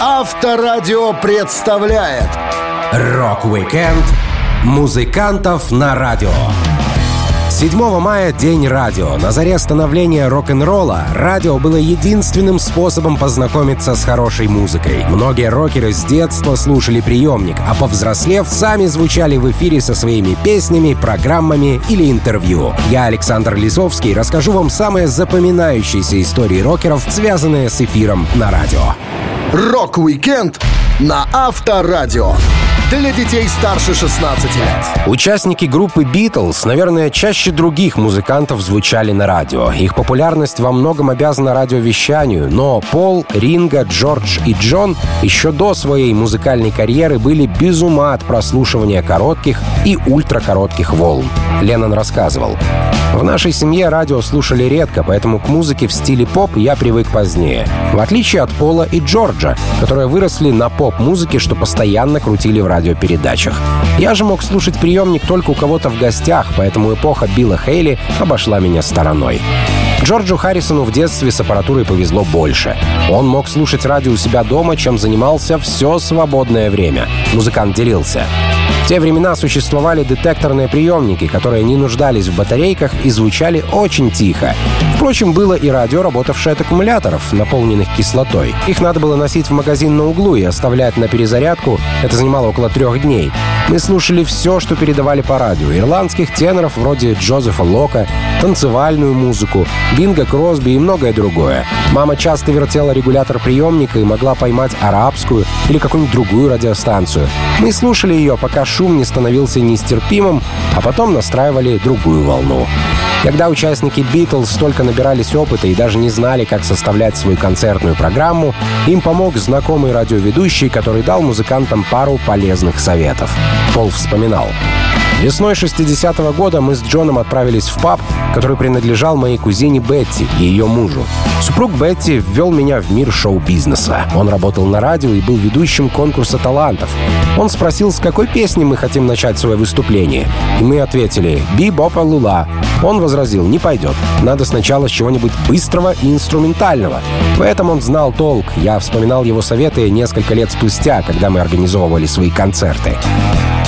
Авторадио представляет Рок-викенд музыкантов на радио. 7 мая — День радио. На заре становления рок-н-ролла радио было единственным способом познакомиться с хорошей музыкой. Многие рокеры с детства слушали приемник, а повзрослев, сами звучали в эфире со своими песнями, программами или интервью. Я, Александр Лисовский, расскажу вам самые запоминающиеся истории рокеров, связанные с эфиром на радио. Рок-викенд на Авторадио. Для детей старше 16 лет. Участники группы Beatles, наверное, чаще других музыкантов звучали на радио. Их популярность во многом обязана радиовещанию, но Пол, Ринго, Джордж и Джон еще до своей музыкальной карьеры были без ума от прослушивания коротких и ультракоротких волн. Леннон рассказывал. В нашей семье радио слушали редко, поэтому к музыке в стиле поп я привык позднее. В отличие от Пола и Джорджа, которые выросли на поп-музыке, что постоянно крутили в радиопередачах. Я же мог слушать приемник только у кого-то в гостях, поэтому эпоха Билла Хейли обошла меня стороной. Джорджу Харрисону в детстве с аппаратурой повезло больше. Он мог слушать радио у себя дома, чем занимался все свободное время. Музыкант делился. В те времена существовали детекторные приемники, которые не нуждались в батарейках и звучали очень тихо. Впрочем, было и радио, работавшее от аккумуляторов, наполненных кислотой. Их надо было носить в магазин на углу и оставлять на перезарядку. Это занимало около трех дней. Мы слушали все, что передавали по радио. Ирландских теноров вроде Джозефа Лока, танцевальную музыку, Бинго Кросби и многое другое. Мама часто вертела регулятор приемника и могла поймать арабскую или какую-нибудь другую радиостанцию. Мы слушали ее, пока шум не становился нестерпимым, а потом настраивали другую волну. Когда участники Битлз столько набирались опыта и даже не знали, как составлять свою концертную программу, им помог знакомый радиоведущий, который дал музыкантам пару полезных советов. Пол вспоминал. Весной 60-го года мы с Джоном отправились в паб, который принадлежал моей кузине Бетти и ее мужу. Супруг Бетти ввел меня в мир шоу-бизнеса. Он работал на радио и был ведущим конкурса талантов. Он спросил, с какой песни мы хотим начать свое выступление. И мы ответили «Би Бопа Лула». Он возразил «Не пойдет. Надо сначала с чего-нибудь быстрого и инструментального». В этом он знал толк. Я вспоминал его советы несколько лет спустя, когда мы организовывали свои концерты.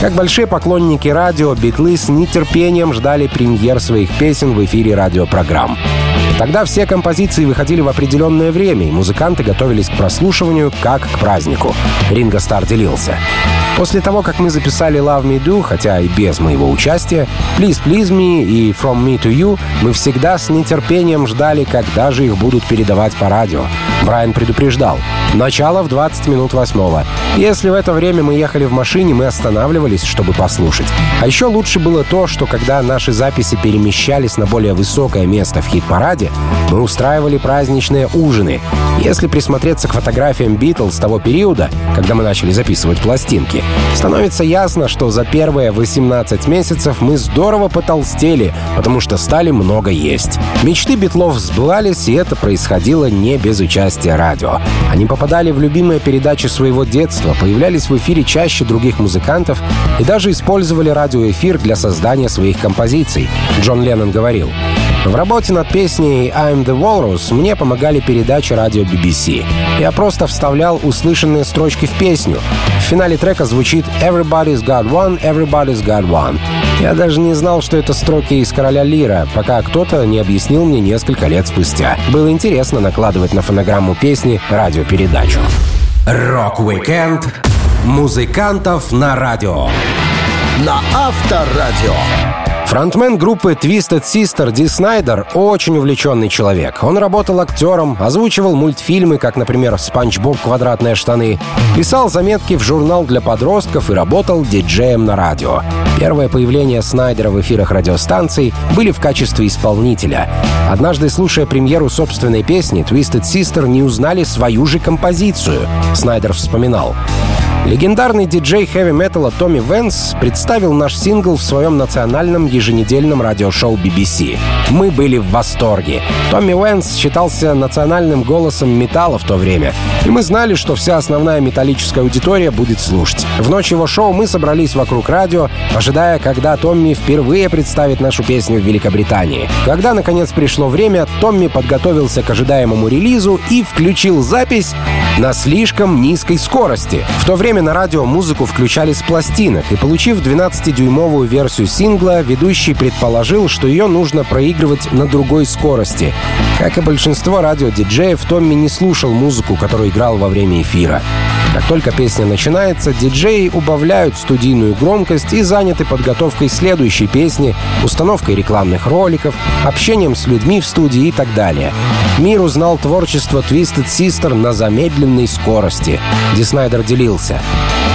Как большие поклонники радио, битлы с нетерпением ждали премьер своих песен в эфире радиопрограмм. Тогда все композиции выходили в определенное время, и музыканты готовились к прослушиванию как к празднику. Ринго Стар делился. После того, как мы записали Love Me Do, хотя и без моего участия, Please Please Me и From Me to You, мы всегда с нетерпением ждали, когда же их будут передавать по радио. Брайан предупреждал. Начало в 20 минут восьмого. Если в это время мы ехали в машине, мы останавливались, чтобы послушать. А еще лучше было то, что когда наши записи перемещались на более высокое место в хит-параде, мы устраивали праздничные ужины. Если присмотреться к фотографиям Битлз того периода, когда мы начали записывать пластинки, становится ясно, что за первые 18 месяцев мы здорово потолстели, потому что стали много есть. Мечты Битлов сбывались, и это происходило не без участия радио. Они попадали в любимые передачи своего детства, появлялись в эфире чаще других музыкантов и даже использовали радиоэфир для создания своих композиций. Джон Леннон говорил, в работе над песней «I'm the Walrus» мне помогали передачи радио BBC. Я просто вставлял услышанные строчки в песню. В финале трека звучит «Everybody's got one, everybody's got one». Я даже не знал, что это строки из «Короля Лира», пока кто-то не объяснил мне несколько лет спустя. Было интересно накладывать на фонограмму песни радиопередачу. Рок-викенд музыкантов на радио. На Авторадио. Фронтмен группы Twisted Sister Ди Снайдер очень увлеченный человек. Он работал актером, озвучивал мультфильмы, как, например, «Спанч Боб. Квадратные штаны», писал заметки в журнал для подростков и работал диджеем на радио. Первое появление Снайдера в эфирах радиостанций были в качестве исполнителя. Однажды, слушая премьеру собственной песни, Twisted Sister не узнали свою же композицию. Снайдер вспоминал. Легендарный диджей хэви-металла Томми Венс представил наш сингл в своем национальном еженедельном радиошоу BBC. Мы были в восторге. Томми Венс считался национальным голосом металла в то время, и мы знали, что вся основная металлическая аудитория будет слушать. В ночь его шоу мы собрались вокруг радио, ожидая, когда Томми впервые представит нашу песню в Великобритании. Когда, наконец, пришло время, Томми подготовился к ожидаемому релизу и включил запись на слишком низкой скорости. В то время на радио музыку включали с пластинок, и получив 12-дюймовую версию сингла, ведущий предположил, что ее нужно проигрывать на другой скорости. Как и большинство радиодиджеев, Томми не слушал музыку, которую играл во время эфира. Как только песня начинается, диджеи убавляют студийную громкость и заняты подготовкой следующей песни, установкой рекламных роликов, общением с людьми в студии и так далее. Мир узнал творчество Twisted Sister на замедленной скорости. Ди Снайдер делился.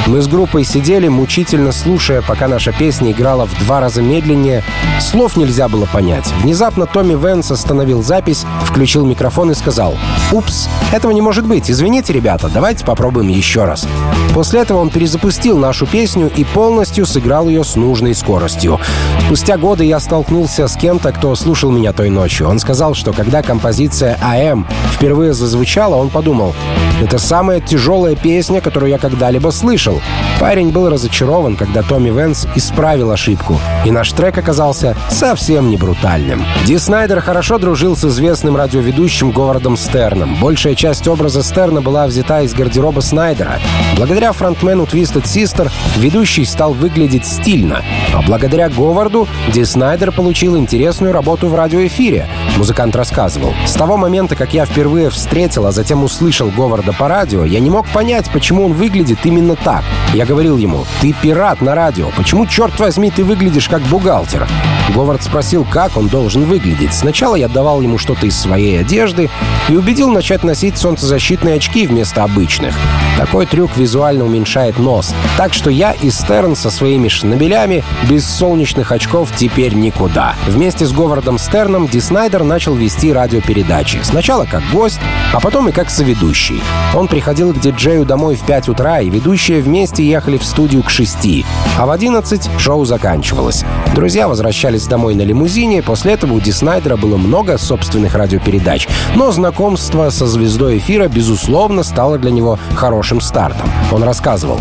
Мы с группой сидели, мучительно слушая, пока наша песня играла в два раза медленнее. Слов нельзя было понять. Внезапно Томми Венс остановил запись, включил микрофон и сказал «Упс, этого не может быть. Извините, ребята, давайте попробуем еще раз». После этого он перезапустил нашу песню и полностью сыграл ее с нужной скоростью. Спустя годы я столкнулся с кем-то, кто слушал меня той ночью. Он сказал, что когда композиция «АМ» впервые зазвучала, он подумал «Это самая тяжелая песня, которую я когда-либо слышал». Парень был разочарован, когда Томми Венс исправил ошибку, и наш трек оказался совсем не брутальным. Ди Снайдер хорошо дружил с известным радиоведущим Говардом Стерном. Большая часть образа Стерна была взята из гардероба Снайдера. Благодаря фронтмену Twisted Sister ведущий стал выглядеть стильно, а благодаря Говарду Ди Снайдер получил интересную работу в радиоэфире. Музыкант рассказывал. С того момента, как я впервые встретил, а затем услышал Говарда по радио, я не мог понять, почему он выглядит именно так. Я говорил ему, ты пират на радио, почему, черт возьми, ты выглядишь как бухгалтер? Говард спросил, как он должен выглядеть. Сначала я давал ему что-то из своей одежды и убедил начать носить солнцезащитные очки вместо обычных. Такой трюк визуально уменьшает нос. Так что я и Стерн со своими шнабелями без солнечных очков теперь никуда. Вместе с Говардом Стерном Ди Снайдер начал вести радиопередачи. Сначала как гость, а потом и как соведущий. Он приходил к диджею домой в 5 утра, и ведущие вместе ехали в студию к 6. А в 11 шоу заканчивалось. Друзья возвращались домой на лимузине, после этого у Ди Снайдера было много собственных радиопередач. Но знакомство со звездой эфира, безусловно, стало для него хорошим стартом. Он рассказывал.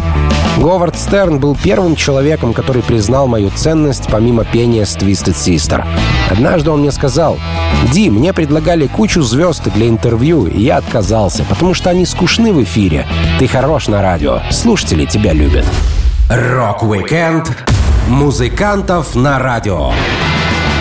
Говард Стерн был первым человеком, который признал мою ценность помимо пения с Twisted Sister. Однажды он мне сказал, «Ди, мне предлагали кучу звезд для интервью, и я отказался, потому что они скучны в эфире. Ты хорош на радио, слушатели тебя любят». Рок-викенд музыкантов на радио.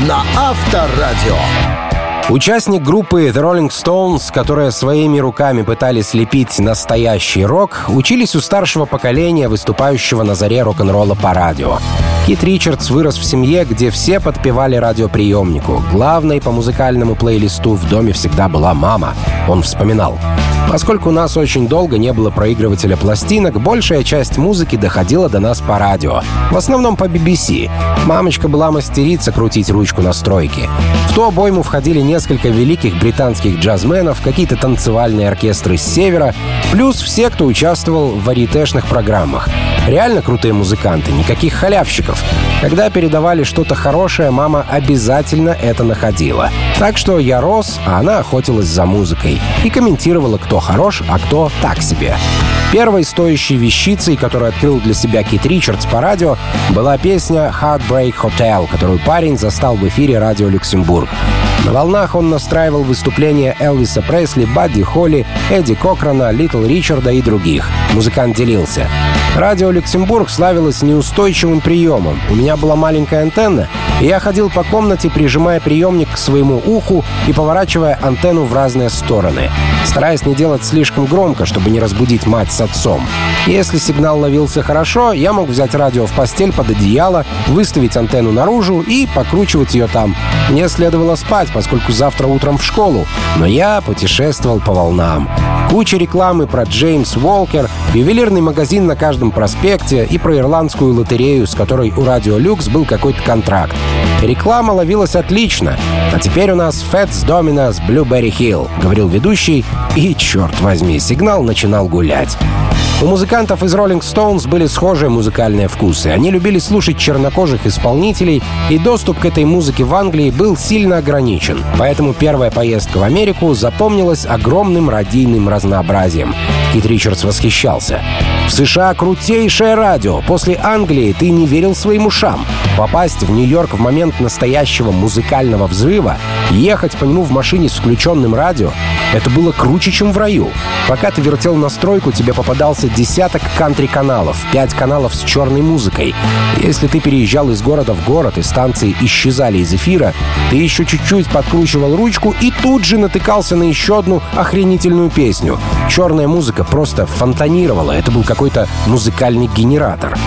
На Авторадио. Участник группы The Rolling Stones, которые своими руками пытались слепить настоящий рок, учились у старшего поколения, выступающего на заре рок-н-ролла по радио. Кит Ричардс вырос в семье, где все подпевали радиоприемнику. Главной по музыкальному плейлисту в доме всегда была мама. Он вспоминал. Поскольку у нас очень долго не было проигрывателя пластинок, большая часть музыки доходила до нас по радио. В основном по BBC. Мамочка была мастерица крутить ручку настройки. В ту обойму входили несколько великих британских джазменов, какие-то танцевальные оркестры с севера, плюс все, кто участвовал в варитешных программах. Реально крутые музыканты, никаких халявщиков. Когда передавали что-то хорошее, мама обязательно это находила. Так что я рос, а она охотилась за музыкой и комментировала, кто хорош, а кто так себе. Первой стоящей вещицей, которую открыл для себя Кит Ричардс по радио, была песня «Heartbreak Hotel», которую парень застал в эфире радио «Люксембург». На волнах он настраивал выступления Элвиса Пресли, Бадди Холли, Эдди Кокрана, Литл Ричарда и других. Музыкант делился. Радио «Люксембург» славилось неустойчивым приемом. У меня была маленькая антенна, и я ходил по комнате, прижимая приемник к своему уху и поворачивая антенну в разные стороны, стараясь не делать слишком громко, чтобы не разбудить мать с отцом. Если сигнал ловился хорошо, я мог взять радио в постель под одеяло, выставить антенну наружу и покручивать ее там. Мне следовало спать, поскольку завтра утром в школу, но я путешествовал по волнам. Куча рекламы про Джеймс Уолкер, ювелирный магазин на каждом проспекте и про ирландскую лотерею, с которой у Радио Люкс был какой-то контракт. Реклама ловилась отлично. А теперь у нас Fats Dominos Blueberry Hill, говорил ведущий, и, черт возьми, сигнал начинал гулять. У музыкантов из Rolling Stones были схожие музыкальные вкусы. Они любили слушать чернокожих исполнителей, и доступ к этой музыке в Англии был сильно ограничен. Поэтому первая поездка в Америку запомнилась огромным радийным разнообразием. Кит Ричардс восхищался. В США крутейшее радио. После Англии ты не верил своим ушам. Попасть в Нью-Йорк в момент настоящего музыкального взрыва, ехать по нему в машине с включенным радио — это было круче, чем в раю. Пока ты вертел настройку, тебе попадался десяток кантри-каналов, пять каналов с черной музыкой. Если ты переезжал из города в город и станции исчезали из эфира, ты еще чуть-чуть подкручивал ручку и тут же натыкался на еще одну охренительную песню. Черная музыка просто фонтанировала. Это был какой-то музыкальный генератор.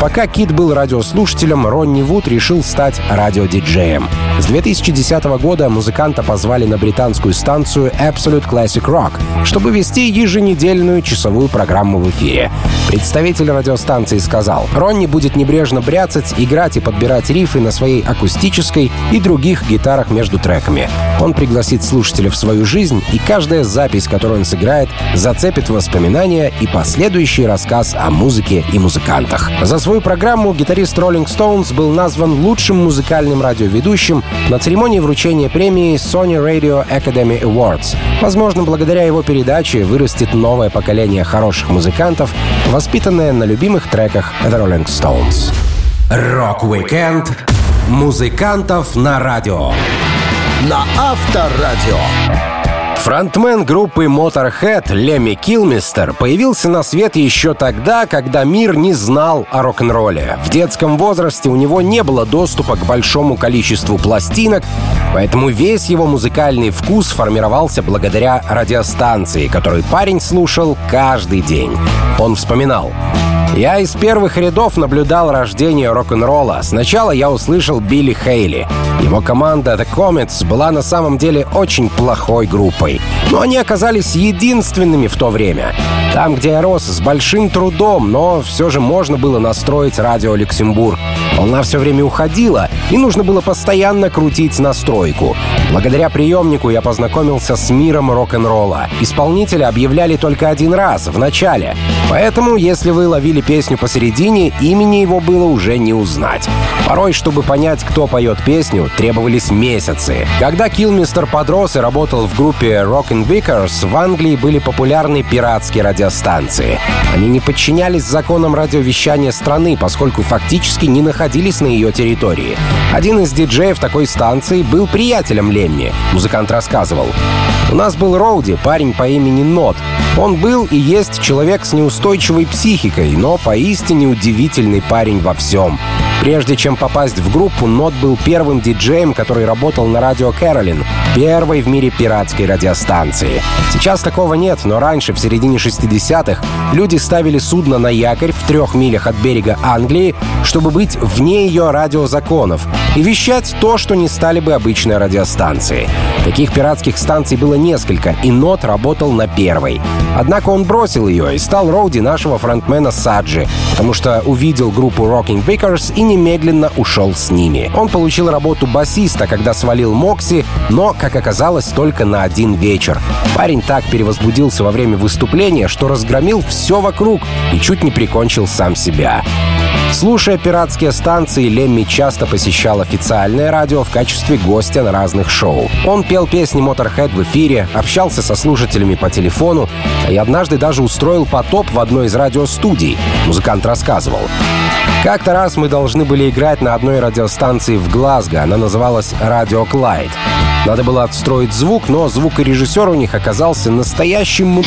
Пока Кит был радиослушателем, Ронни Вуд решил стать радиодиджеем. С 2010 года музыканта позвали на британскую станцию Absolute Classic Rock, чтобы вести еженедельную часовую программу в эфире. Представитель радиостанции сказал, Ронни будет небрежно бряцать, играть и подбирать рифы на своей акустической и других гитарах между треками. Он пригласит слушателя в свою жизнь, и каждая запись, которую он сыграет, зацепит воспоминания и последующий рассказ о музыке и музыкантах. За свою программу гитарист Rolling Stones был назван лучшим музыкальным радиоведущим на церемонии вручения премии Sony Radio Academy Awards. Возможно, благодаря его передаче вырастет новое поколение хороших музыкантов, воспитанное на любимых треках The Rolling Stones. Рок-викенд музыкантов на радио. На Авторадио. Фронтмен группы Motorhead Лемми Килмистер появился на свет еще тогда, когда мир не знал о рок-н-ролле. В детском возрасте у него не было доступа к большому количеству пластинок, поэтому весь его музыкальный вкус формировался благодаря радиостанции, которую парень слушал каждый день. Он вспоминал. Я из первых рядов наблюдал рождение рок-н-ролла. Сначала я услышал Билли Хейли. Его команда The Comets была на самом деле очень плохой группой. Но они оказались единственными в то время. Там, где я рос, с большим трудом, но все же можно было настроить радио Люксембург. Волна все время уходила, и нужно было постоянно крутить настройку. Благодаря приемнику я познакомился с миром рок-н-ролла. Исполнителя объявляли только один раз, в начале. Поэтому, если вы ловили песню посередине, имени его было уже не узнать. Порой, чтобы понять, кто поет песню, требовались месяцы. Когда Килмистер подрос и работал в группе Rockin' Vickers, в Англии были популярны пиратские радиостанции. Они не подчинялись законам радиовещания страны, поскольку фактически не находились на ее территории. Один из диджеев такой станции был приятелем Лемми. Музыкант рассказывал. У нас был Роуди, парень по имени Нот. Он был и есть человек с неустойчивой психикой, но поистине удивительный парень во всем. Прежде чем попасть в группу, Нот был первым диджеем, который работал на радио Кэролин, первой в мире пиратской радиостанции. Сейчас такого нет, но раньше, в середине 60-х, люди ставили судно на якорь в трех милях от берега Англии, чтобы быть вне ее радиозаконов и вещать то, что не стали бы обычной радиостанции. Таких пиратских станций было несколько, и Нот работал на первой. Однако он бросил ее и стал роуди нашего фронтмена Саджи, потому что увидел группу Rocking Vickers и немедленно ушел с ними. Он получил работу басиста, когда свалил Мокси, но, как оказалось, только на один вечер. Парень так перевозбудился во время выступления, что разгромил все вокруг и чуть не прикончил сам себя. Слушая пиратские станции, Лемми часто посещал официальное радио в качестве гостя на разных шоу. Он пел песни Motorhead в эфире, общался со слушателями по телефону и однажды даже устроил потоп в одной из радиостудий. Музыкант рассказывал. Как-то раз мы должны были играть на одной радиостанции в Глазго. Она называлась «Радио Клайд». Надо было отстроить звук, но звукорежиссер у них оказался настоящим.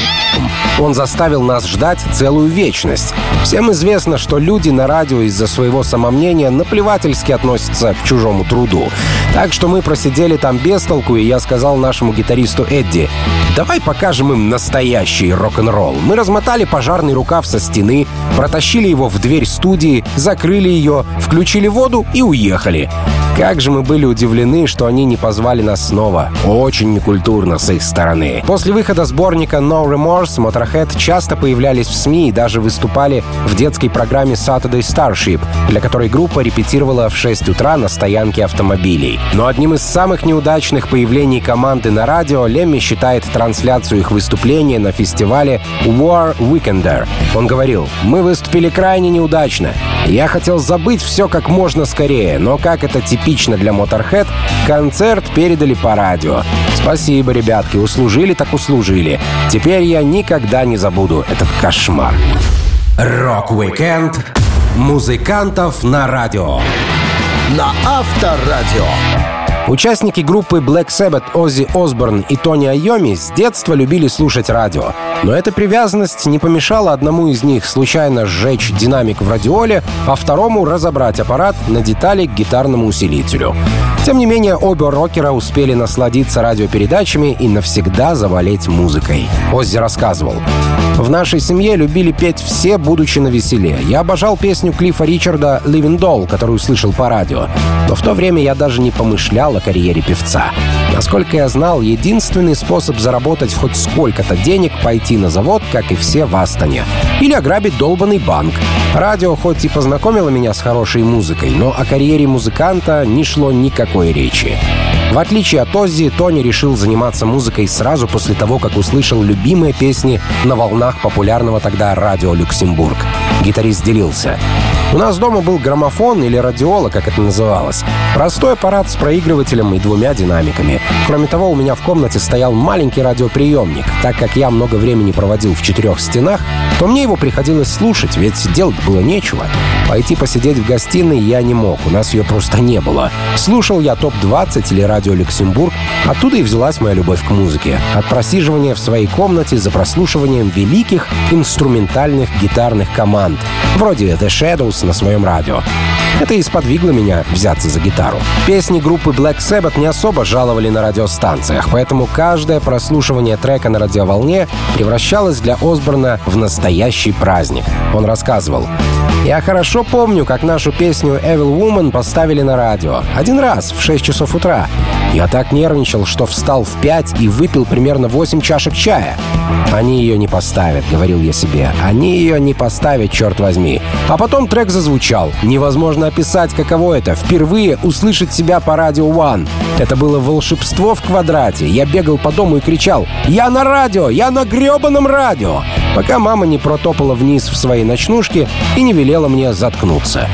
Он заставил нас ждать целую вечность. Всем известно, что люди на радио из-за своего самомнения наплевательски относятся к чужому труду. Так что мы просидели там без толку, и я сказал нашему гитаристу Эдди, давай покажем им настоящий рок-н-ролл. Мы размотали пожарный рукав со стены, протащили его в дверь студии, закрыли ее, включили воду и уехали. Как же мы были удивлены, что они не позвали нас снова. Очень некультурно с их стороны. После выхода сборника No Remorse Motorhead часто появлялись в СМИ и даже выступали в детской программе Saturday Starship, для которой группа репетировала в 6 утра на стоянке автомобилей. Но одним из самых неудачных появлений команды на радио Лемми считает трансляцию их выступления на фестивале War Weekender. Он говорил, «Мы выступили крайне неудачно. Я хотел забыть все как можно скорее, но как это типично для Motorhead, концерт передали по радио. Спасибо, ребятки, услужили так услужили. Теперь я никогда не забуду этот кошмар». Рок-викенд музыкантов на радио. На Авторадио. Участники группы Black Sabbath Оззи Осборн и Тони Айоми с детства любили слушать радио. Но эта привязанность не помешала одному из них случайно сжечь динамик в радиоле, а второму разобрать аппарат на детали к гитарному усилителю. Тем не менее, оба рокера успели насладиться радиопередачами и навсегда заболеть музыкой. Оззи рассказывал. «В нашей семье любили петь все, будучи на веселе. Я обожал песню Клиффа Ричарда «Living Doll», которую слышал по радио. Но в то время я даже не помышлял о карьере певца. Насколько я знал, единственный способ заработать хоть сколько-то денег — пойти на завод, как и все в Астоне. Или ограбить долбанный банк. Радио хоть и познакомило меня с хорошей музыкой, но о карьере музыканта не шло никакой речи. В отличие от Оззи, Тони решил заниматься музыкой сразу после того, как услышал любимые песни на волнах популярного тогда радио «Люксембург». Гитарист делился. У нас дома был граммофон или радиола, как это называлось. Простой аппарат с проигрывателем и двумя динамиками. Кроме того, у меня в комнате стоял маленький радиоприемник. Так как я много времени проводил в четырех стенах, то мне его приходилось слушать, ведь делать было нечего. Пойти посидеть в гостиной я не мог, у нас ее просто не было. Слушал я ТОП-20 или радио Люксембург, оттуда и взялась моя любовь к музыке. От просиживания в своей комнате за прослушиванием великих инструментальных гитарных команд, вроде The Shadows на своем радио. Это и сподвигло меня взяться за гитару. Песни группы Black Sabbath не особо жаловали на радиостанциях, поэтому каждое прослушивание трека на радиоволне превращалось для Осборна в настоящий праздник. Он рассказывал. Я хорошо помню, как нашу песню Evil Woman поставили на радио. Один раз, в 6 часов утра. Я так нервничал, что встал в 5 и выпил примерно 8 чашек чая. Они ее не поставят, говорил я себе. Они ее не поставят, черт возьми. А потом трек зазвучал. Невозможно описать, каково это. Впервые услышать себя по радио One. Это было волшебство в квадрате. Я бегал по дому и кричал «Я на радио! Я на гребаном радио!» Пока мама не протопала вниз в своей ночнушке и не велела мне заткнуться.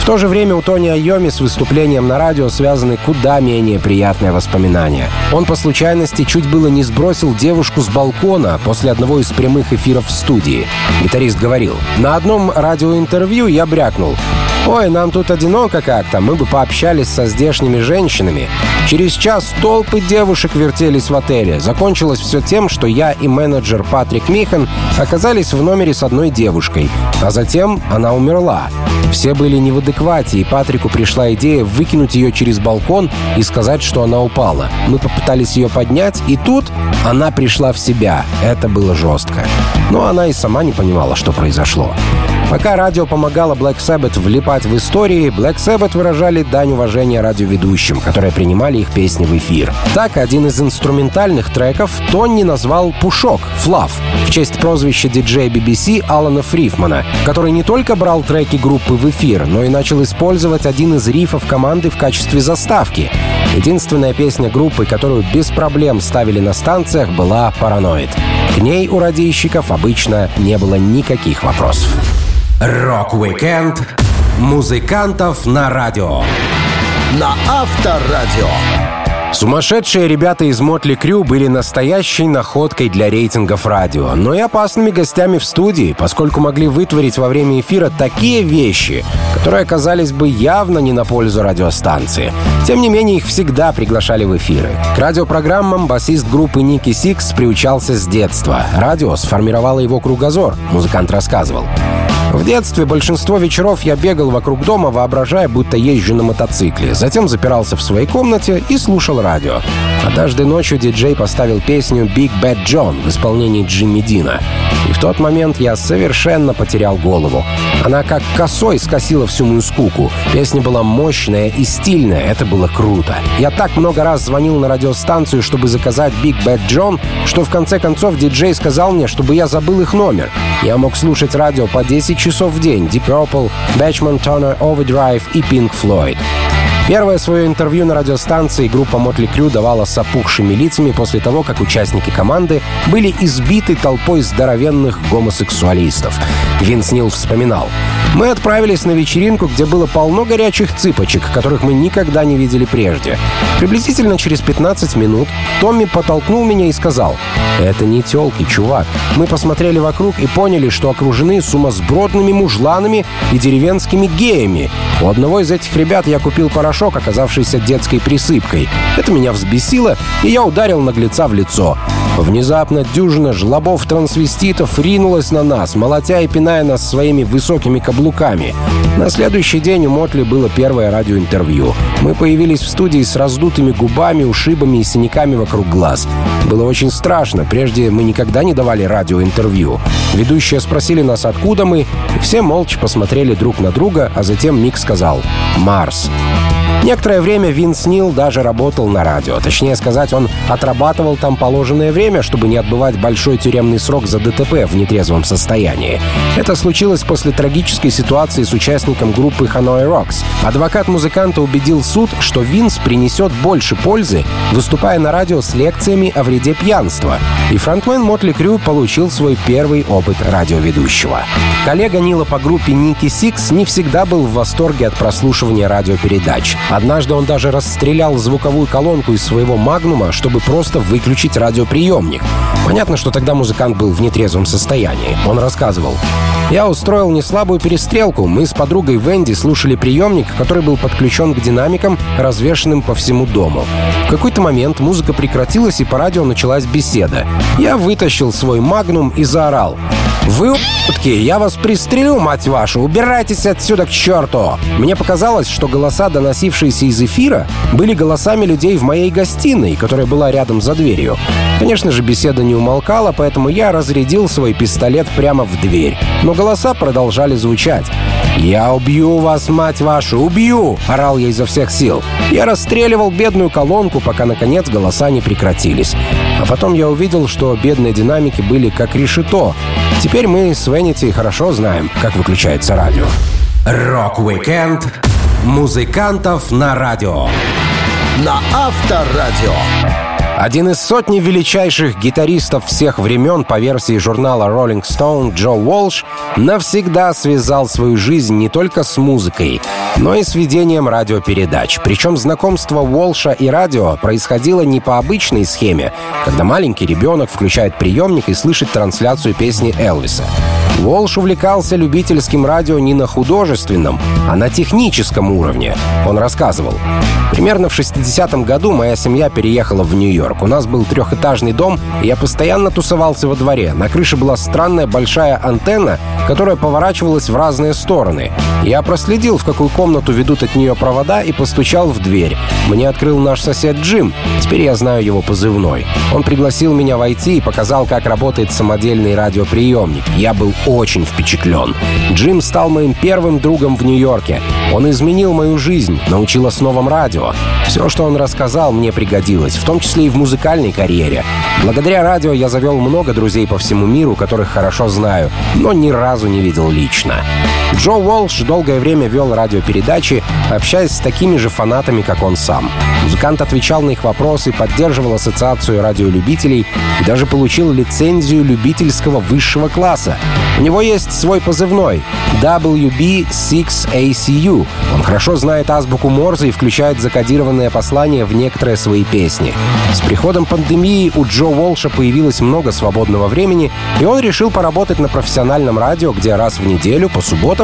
В то же время у Тони Айоми с выступлением на радио связаны куда менее приятные воспоминания. Он по случайности чуть было не сбросил девушку с балкона после одного из прямых эфиров в студии. Гитарист говорил, «На одном радиоинтервью я брякнул. «Ой, нам тут одиноко как-то, мы бы пообщались со здешними женщинами». Через час толпы девушек вертелись в отеле. Закончилось все тем, что я и менеджер Патрик Михан оказались в номере с одной девушкой, а затем она умерла. Все были не в адеквате, и Патрику пришла идея выкинуть ее через балкон и сказать, что она упала. Мы попытались ее поднять, и тут она пришла в себя. Это было жестко. Но она и сама не понимала, что произошло. Пока радио помогало Black Sabbath влипать в истории, Black Sabbath выражали дань уважения радиоведущим, которые принимали их песни в эфир. Так, один из инструментальных треков Тонни назвал «Пушок» — «Флав» в честь прозвища диджея BBC Алана Фримана, который не только брал треки группы в эфир, но и начал использовать один из риффов команды в качестве заставки. Единственная песня группы, которую без проблем ставили на станциях, была «Paranoid». К ней у радийщиков обычно не было никаких вопросов. Рок-викенд музыкантов на радио. На Авторадио. Сумасшедшие ребята из Mötley Crüe были настоящей находкой для рейтингов радио, но и опасными гостями в студии, поскольку могли вытворить во время эфира такие вещи, которые оказались бы явно не на пользу радиостанции. Тем не менее, их всегда приглашали в эфиры. К радиопрограммам басист группы Ники Сикс приучался с детства. Радио сформировало его кругозор, музыкант рассказывал. В детстве большинство вечеров я бегал вокруг дома, воображая, будто езжу на мотоцикле. Затем запирался в своей комнате и слушал радио. Однажды ночью диджей поставил песню «Big Bad John» в исполнении Джимми Дина. И в тот момент я совершенно потерял голову. Она как косой скосила всю мою скуку. Песня была мощная и стильная, это было круто. Я так много раз звонил на радиостанцию, чтобы заказать Big Bad John, что в конце концов диджей сказал мне, чтобы я забыл их номер. Я мог слушать радио по 10 часов в день. Deep Purple, Batchman Turner Overdrive и Pink Floyd. Первое свое интервью на радиостанции группа Мотли Крю давала с опухшими лицами после того, как участники команды были избиты толпой здоровенных гомосексуалистов. Винс Нил вспоминал. «Мы отправились на вечеринку, где было полно горячих цыпочек, которых мы никогда не видели прежде. Приблизительно через 15 минут Томми подтолкнул меня и сказал, «Это не телки, чувак. Мы посмотрели вокруг и поняли, что окружены сумасбродными мужланами и деревенскими геями. У одного из этих ребят я купил порошок порошок, оказавшийся детской присыпкой. Это меня взбесило, и я ударил наглеца в лицо. Внезапно дюжина жлобов-трансвеститов ринулась на нас, молотя и пиная нас своими высокими каблуками. На следующий день у Мотли было первое радиоинтервью. Мы появились в студии с раздутыми губами, ушибами и синяками вокруг глаз. Было очень страшно. Прежде мы никогда не давали радиоинтервью. Ведущие спросили нас, откуда мы, все молча посмотрели друг на друга, а затем Мик сказал «Марс». Некоторое время Винс Нил даже работал на радио. Точнее сказать, он отрабатывал там положенное время, чтобы не отбывать большой тюремный срок за ДТП в нетрезвом состоянии. Это случилось после трагической ситуации с участником группы Hanoi Rocks. Адвокат музыканта убедил суд, что Винс принесет больше пользы, выступая на радио с лекциями о вреде пьянства. И фронтмен Mötley Crüe получил свой первый опыт радиоведущего. Коллега Нила по группе Ники Сикс не всегда был в восторге от прослушивания радиопередач. Однажды он даже расстрелял звуковую колонку из своего «Магнума», чтобы просто выключить радиоприемник. Понятно, что тогда музыкант был в нетрезвом состоянии. Он рассказывал. «Я устроил неслабую перестрелку. Мы с подругой Венити слушали приемник, который был подключен к динамикам, развешенным по всему дому. В какой-то момент музыка прекратилась, и по радио началась беседа. Я вытащил свой «Магнум» и заорал. «Вы ублюдки! Я вас пристрелю, мать вашу! Убирайтесь отсюда к черту!» Мне показалось, что голоса, доносившиеся из эфира, были голосами людей в моей гостиной, которая была рядом за дверью. Конечно же, беседа не умолкала, поэтому я разрядил свой пистолет прямо в дверь. Но голоса продолжали звучать. «Я убью вас, мать вашу, убью!» — орал я изо всех сил. Я расстреливал бедную колонку, пока, наконец, голоса не прекратились. А потом я увидел, что бедные динамики были как решето. Теперь мы с Венити хорошо знаем, как выключается радио. Рок-викенд музыкантов на радио. На Авторадио. Один из сотни величайших гитаристов всех времен по версии журнала Rolling Stone Джо Уолш навсегда связал свою жизнь не только с музыкой, но и с ведением радиопередач. Причем знакомство Уолша и радио происходило не по обычной схеме, когда маленький ребенок включает приемник и слышит трансляцию песни Элвиса. Волш увлекался любительским радио не на художественном, а на техническом уровне. Он рассказывал. Примерно в 60-м году моя семья переехала в Нью-Йорк. У нас был трехэтажный дом, и я постоянно тусовался во дворе. На крыше была странная большая антенна, которая поворачивалась в разные стороны. Я проследил, в какую комнату ведут от нее провода, и постучал в дверь. Мне открыл наш сосед Джим. Теперь я знаю его позывной. Он пригласил меня войти и показал, как работает самодельный радиоприемник. Я был очень впечатлен. Джим стал моим первым другом в Нью-Йорке. Он изменил мою жизнь, научил основам радио. Все, что он рассказал, мне пригодилось, в том числе и в музыкальной карьере. Благодаря радио я завел много друзей по всему миру, которых хорошо знаю, но ни разу не видел лично. Джо Уолш долгое время вел радиопередачи, общаясь с такими же фанатами, как он сам. Музыкант отвечал на их вопросы, поддерживал ассоциацию радиолюбителей и даже получил лицензию любительского высшего класса. У него есть свой позывной — WB6ACU. Он хорошо знает азбуку Морзе и включает закодированное послание в некоторые свои песни. С приходом пандемии у Джо Уолша появилось много свободного времени, и он решил поработать на профессиональном радио, где раз в неделю, по субботам,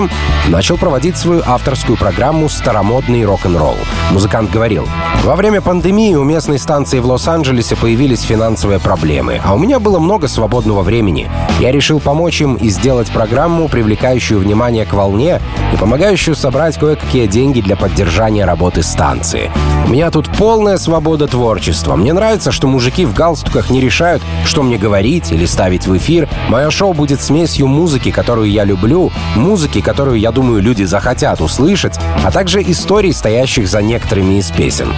начал проводить свою авторскую программу «Старомодный рок-н-ролл». Музыкант говорил, «Во время пандемии у местной станции в Лос-Анджелесе появились финансовые проблемы, а у меня было много свободного времени. Я решил помочь им и сделать программу, привлекающую внимание к волне и помогающую собрать кое-какие деньги для поддержания работы станции. У меня тут полная свобода творчества. Мне нравится, что мужики в галстуках не решают, что мне говорить или ставить в эфир. Мое шоу будет смесью музыки, которую я люблю, музыки, которую, я думаю, люди захотят услышать, а также историй, стоящих за некоторыми из песен.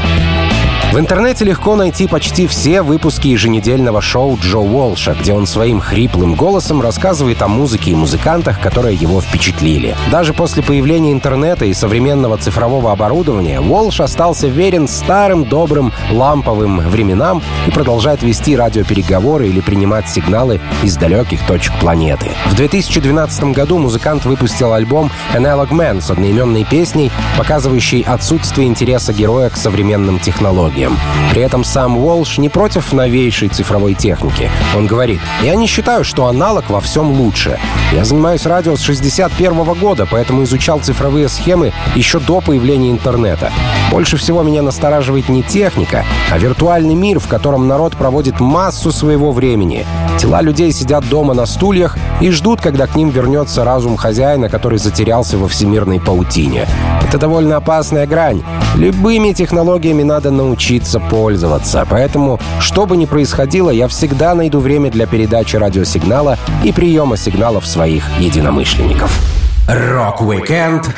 В интернете легко найти почти все выпуски еженедельного шоу Джо Уолша, где он своим хриплым голосом рассказывает о музыке и музыкантах, которые его впечатлили. Даже после появления интернета и современного цифрового оборудования Уолш остался верен старым добрым ламповым временам и продолжает вести радиопереговоры или принимать сигналы из далеких точек планеты. В 2012 году музыкант выпустил альбом Analog Man с одноименной песней, показывающей отсутствие интереса героя к современным технологиям технологиям. При этом сам Уолш не против новейшей цифровой техники. Он говорит, «Я не считаю, что аналог во всем лучше. Я занимаюсь радио с 61 года, поэтому изучал цифровые схемы еще до появления интернета. Больше всего меня настораживает не техника, а виртуальный мир, в котором народ проводит массу своего времени. Тела людей сидят дома на стульях и ждут, когда к ним вернется разум хозяина, который затерялся во всемирной паутине. Это довольно опасная грань. Любыми технологиями надо научиться пользоваться. Поэтому, что бы ни происходило, я всегда найду время для передачи радиосигнала и приема сигналов своих единомышленников. Рок-викенд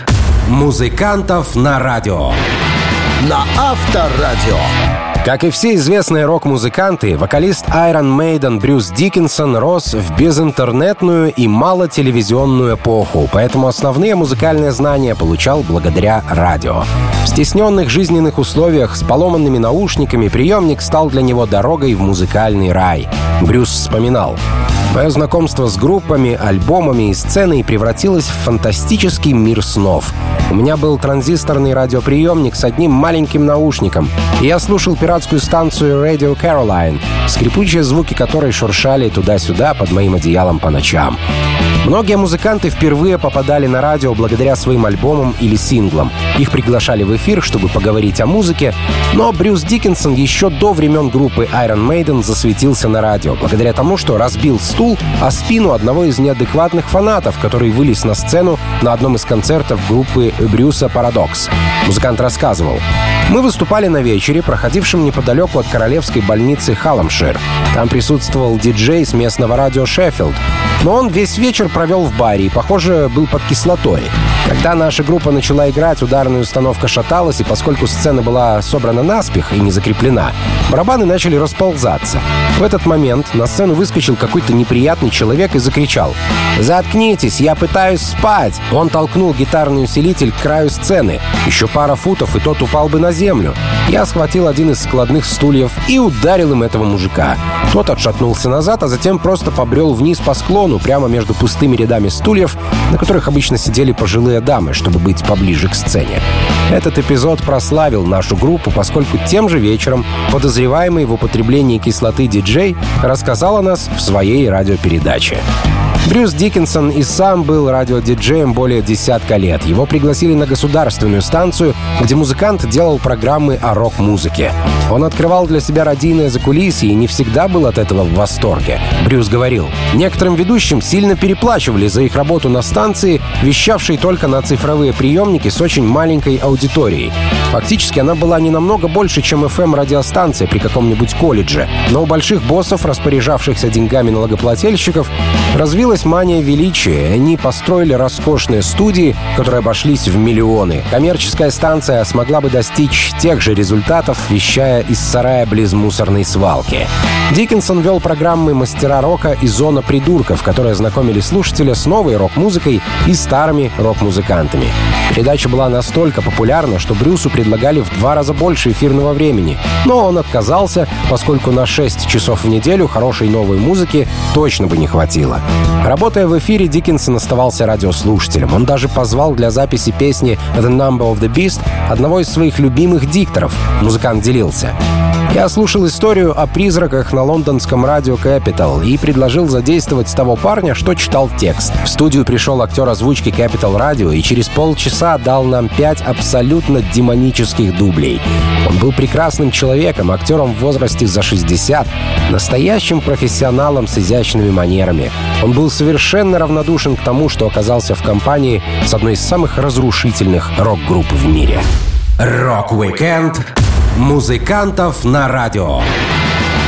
музыкантов на радио. На Авторадио. Как и все известные рок-музыканты, вокалист Iron Maiden Брюс Диккенсон рос в безинтернетную и малотелевизионную эпоху, поэтому основные музыкальные знания получал благодаря радио. В стесненных жизненных условиях с поломанными наушниками приемник стал для него дорогой в музыкальный рай. Брюс вспоминал. Мое знакомство с группами, альбомами и сценой превратилось в фантастический мир снов. У меня был транзисторный радиоприемник с одним маленьким наушником, и я слушал пиратскую станцию Radio Caroline, скрипучие звуки которой шуршали туда-сюда под моим одеялом по ночам. Многие музыканты впервые попадали на радио благодаря своим альбомам или синглам. Их приглашали в эфир, чтобы поговорить о музыке, но Брюс Диккенсон еще до времен группы Iron Maiden засветился на радио, благодаря тому, что разбил стул о спину одного из неадекватных фанатов, который вылез на сцену на одном из концертов группы Брюса Парадокс. Музыкант рассказывал. Мы выступали на вечере, проходившем неподалеку от королевской больницы Халламшир. Там присутствовал диджей с местного радио Шеффилд. Но он весь вечер провел в баре и, похоже, был под кислотой. Когда наша группа начала играть, ударная установка шаталась, и поскольку сцена была собрана наспех и не закреплена, барабаны начали расползаться. В этот момент на сцену выскочил какой-то неприятный человек и закричал «Заткнитесь, я пытаюсь спать!» Он толкнул гитарный усилитель к краю сцены. Еще пара футов, и тот упал бы на землю. Я схватил один из складных стульев и ударил им этого мужика. Тот отшатнулся назад, а затем просто побрел вниз по склону, прямо между пустыми рядами стульев, на которых обычно сидели пожилые дамы, чтобы быть поближе к сцене. Этот эпизод прославил нашу группу, поскольку тем же вечером подозреваемый в употреблении кислоты диджей рассказал о нас в своей радиопередаче. Брюс Диккенсон и сам был радиодиджеем более десятка лет. Его пригласили на государственную станцию, где музыкант делал программы о рок-музыке. Он открывал для себя радийное закулисье и не всегда был от этого в восторге. Брюс говорил, некоторым ведущим сильно переплачивали за их работу на станции, вещавшей только на цифровые приемники с очень маленькой аудиторией. Фактически она была не намного больше, чем FM-радиостанция при каком-нибудь колледже. Но у больших боссов, распоряжавшихся деньгами налогоплательщиков, развилась мания величия, они построили роскошные студии, которые обошлись в миллионы. Коммерческая станция смогла бы достичь тех же результатов, вещая из сарая близ мусорной свалки. Диккенсон вел программы «Мастера рока» и «Зона придурков», которые знакомили слушателя с новой рок-музыкой и старыми рок-музыкантами. Передача была настолько популярна, что Брюсу предлагали в два раза больше эфирного времени. Но он отказался, поскольку на 6 часов в неделю хорошей новой музыки точно бы не хватило. Работая в эфире, Диккенсон оставался радиослушателем. Он даже позвал для записи песни «The Number of the Beast» одного из своих любимых дикторов. Музыкант делился. Я слушал историю о призраках на лондонском радио Capital и предложил задействовать того парня, что читал текст. В студию пришел актер озвучки Capital Radio и через полчаса дал нам пять абсолютно демонических дублей. Он был прекрасным человеком, актером в возрасте за 60, настоящим профессионалом с изящными манерами. Он был совершенно равнодушен к тому, что оказался в компании с одной из самых разрушительных рок-групп в мире. Рок-викенд музыкантов на радио.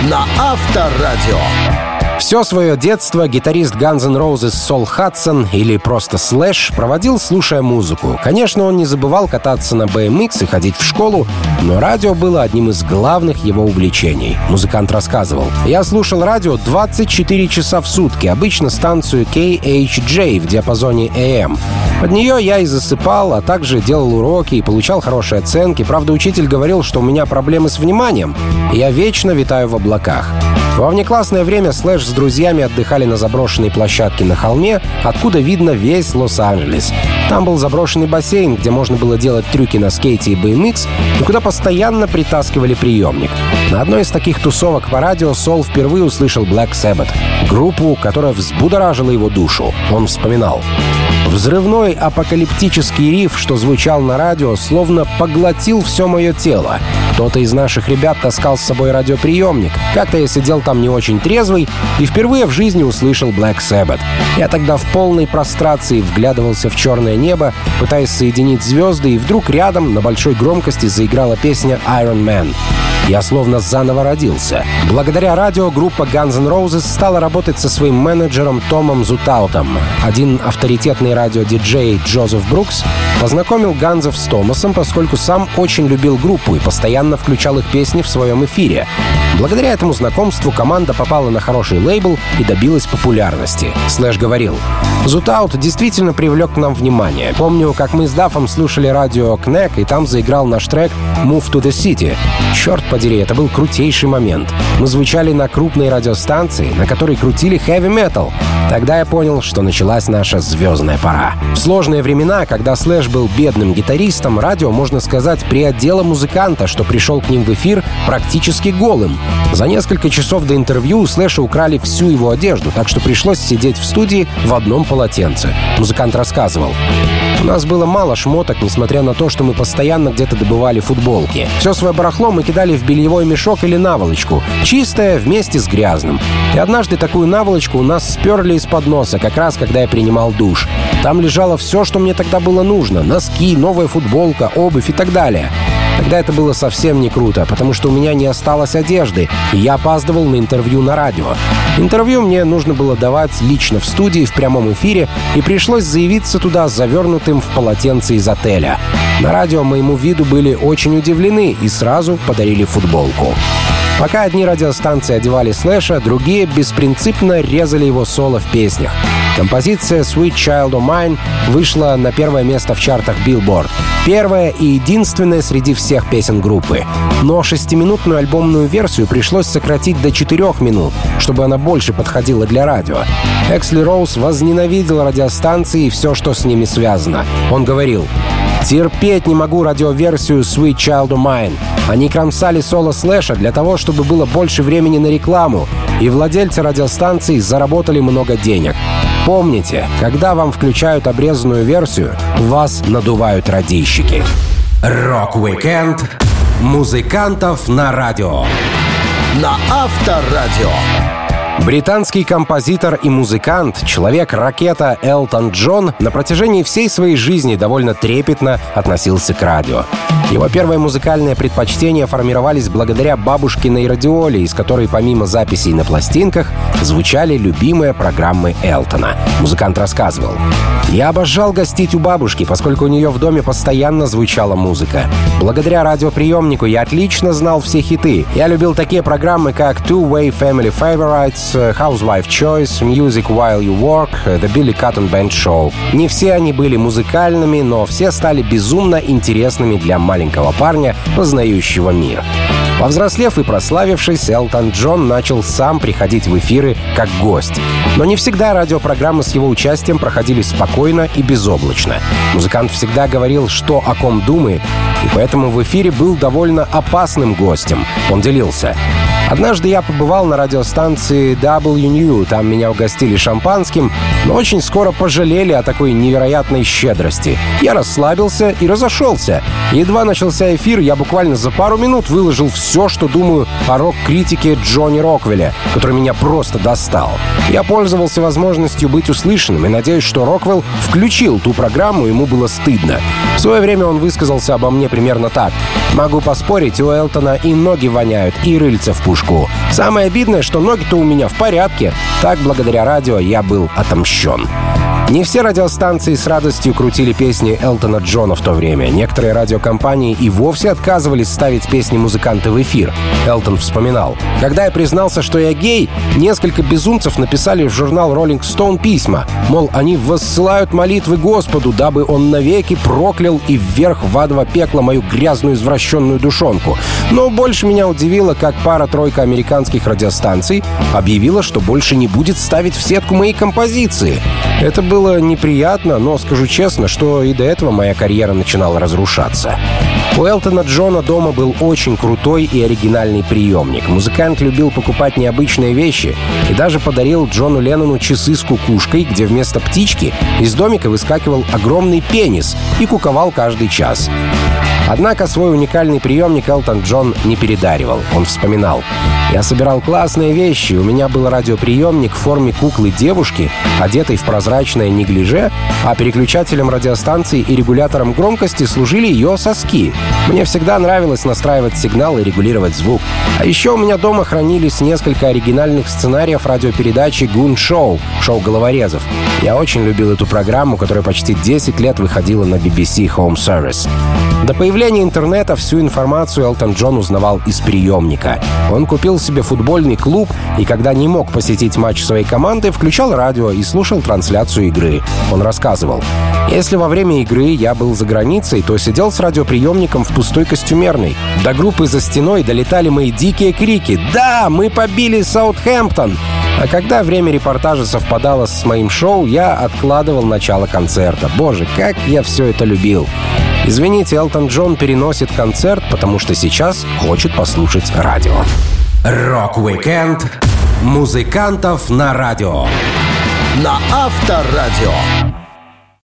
На Авторадио. Все свое детство гитарист Guns N' Roses Сол Хадсон или просто Слэш проводил, слушая музыку. Конечно, он не забывал кататься на BMX и ходить в школу, но радио было одним из главных его увлечений. Музыкант рассказывал. «Я слушал радио 24 часа в сутки, обычно станцию KHJ в диапазоне AM. Под нее я и засыпал, а также делал уроки и получал хорошие оценки. Правда, учитель говорил, что у меня проблемы с вниманием, и я вечно витаю в облаках. Во внеклассное время Слэш с друзьями отдыхали на заброшенной площадке на холме, откуда видно весь Лос-Анджелес. Там был заброшенный бассейн, где можно было делать трюки на скейте и BMX, и куда постоянно притаскивали приемник. На одной из таких тусовок по радио Сол впервые услышал Black Sabbath, группу, которая взбудоражила его душу. Он вспоминал. Взрывной апокалиптический риф, что звучал на радио, словно поглотил все мое тело. Кто-то из наших ребят таскал с собой радиоприемник. Как-то я сидел там не очень трезвый и впервые в жизни услышал Black Sabbath. Я тогда в полной прострации вглядывался в черное небо, пытаясь соединить звезды, и вдруг рядом на большой громкости заиграла песня Iron Man. Я словно заново родился. Благодаря радио группа Guns N' Roses стала работать со своим менеджером Томом Зутаутом. Один авторитетный радиодиджей Джозеф Брукс познакомил Ганзов с Томасом, поскольку сам очень любил группу и постоянно включал их песни в своем эфире. Благодаря этому знакомству команда попала на хороший лейбл и добилась популярности. Слэш говорил, «Зутаут действительно привлек к нам внимание. Помню, как мы с Дафом слушали радио Кнек, и там заиграл наш трек «Move to the City». Черт подери, это был крутейший момент. Мы звучали на крупной радиостанции, на которой крутили metal. Тогда я понял, что началась наша звездная пора. В сложные времена, когда Слэш был бедным гитаристом, радио, можно сказать, приодело музыканта, что пришел к ним в эфир практически голым. За несколько часов до интервью у Слэша украли всю его одежду, так что пришлось сидеть в студии в одном полотенце. Музыкант рассказывал. У нас было мало шмоток, несмотря на то, что мы постоянно где-то добывали футболки. Все свое барахло мы кидали в бельевой мешок или наволочку, чистое вместе с грязным. И однажды такую наволочку у нас сперли из-под носа, как раз когда я принимал душ. Там лежало все, что мне тогда было нужно. Носки, новая футболка, обувь и так далее. Тогда это было совсем не круто, потому что у меня не осталось одежды, и я опаздывал на интервью на радио. Интервью мне нужно было давать лично в студии в прямом эфире, и пришлось заявиться туда завернутым в полотенце из отеля. На радио моему виду были очень удивлены и сразу подарили футболку. Пока одни радиостанции одевали Слэша, другие беспринципно резали его соло в песнях. Композиция «Sweet Child of Mine» вышла на первое место в чартах Billboard. Первая и единственная среди всех песен группы. Но шестиминутную альбомную версию пришлось сократить до четырех минут, чтобы она больше подходила для радио. Эксл Роуз возненавидел радиостанции и все, что с ними связано. Он говорил, Терпеть не могу радиоверсию Sweet Child o' Mine. Они кромсали соло Слэша для того, чтобы было больше времени на рекламу, и владельцы радиостанций заработали много денег. Помните, когда вам включают обрезанную версию, вас надувают радийщики. Рок-викенд музыкантов на радио. На Авторадио. Британский композитор и музыкант, человек-ракета Элтон Джон на протяжении всей своей жизни довольно трепетно относился к радио. Его первые музыкальные предпочтения формировались благодаря бабушкиной радиоле, из которой помимо записей на пластинках звучали любимые программы Элтона. Музыкант рассказывал. «Я обожал гостить у бабушки, поскольку у нее в доме постоянно звучала музыка. Благодаря радиоприемнику я отлично знал все хиты. Я любил такие программы, как Two Way Family Favorites, Housewife Choice, Music While You Work, The Billy Cotton Band Show. Не все они были музыкальными, но все стали безумно интересными для маленького парня, познающего мир. Повзрослев и прославившись, Элтон Джон начал сам приходить в эфиры как гость. Но не всегда радиопрограммы с его участием проходили спокойно и безоблачно. Музыкант всегда говорил, что о ком думает, и поэтому в эфире был довольно опасным гостем. Он делился. Однажды я побывал на радиостанции WNU, там меня угостили шампанским, но очень скоро пожалели о такой невероятной щедрости. Я расслабился и разошелся. Едва начался эфир, я буквально за пару минут выложил все, что думаю о рок-критике Джонни Роквелля, который меня просто достал. Я пользовался возможностью быть услышанным и надеюсь, что Роквелл включил ту программу, ему было стыдно. В свое время он высказался обо мне примерно так. Могу поспорить, у Элтона и ноги воняют, и рыльца в пушку. Самое обидное, что ноги-то у меня в порядке. Так, благодаря радио, я был отомщен. Не все радиостанции с радостью крутили песни Элтона Джона в то время. Некоторые радиокомпании и вовсе отказывались ставить песни музыканта в эфир. Элтон вспоминал. «Когда я признался, что я гей, несколько безумцев написали в журнал Rolling Stone письма. Мол, они воссылают молитвы Господу, дабы он навеки проклял и вверх в адово пекло мою грязную извращенную душонку. Но больше меня удивило, как пара-тройка американских радиостанций объявила, что больше не будет ставить в сетку мои композиции. Это было неприятно, но скажу честно, что и до этого моя карьера начинала разрушаться. У Элтона Джона дома был очень крутой и оригинальный приемник. Музыкант любил покупать необычные вещи и даже подарил Джону Леннону часы с кукушкой, где вместо птички из домика выскакивал огромный пенис и куковал каждый час. Однако свой уникальный приемник Элтон Джон не передаривал. Он вспоминал. «Я собирал классные вещи. У меня был радиоприемник в форме куклы девушки, одетой в прозрачное неглиже, а переключателем радиостанции и регулятором громкости служили ее соски. Мне всегда нравилось настраивать сигнал и регулировать звук. А еще у меня дома хранились несколько оригинальных сценариев радиопередачи «Гун Шоу» — шоу головорезов. Я очень любил эту программу, которая почти 10 лет выходила на BBC Home Service. До появления интернета всю информацию Элтон Джон узнавал из приемника. Он купил себе футбольный клуб и, когда не мог посетить матч своей команды, включал радио и слушал трансляцию игры. Он рассказывал. Если во время игры я был за границей, то сидел с радиоприемником в пустой костюмерной. До группы за стеной долетали мои дикие крики «Да, мы побили Саутхэмптон!» А когда время репортажа совпадало с моим шоу, я откладывал начало концерта. Боже, как я все это любил. Извините, Элтон Джон переносит концерт, потому что сейчас хочет послушать радио. Рок-викенд музыкантов на радио. На Авторадио.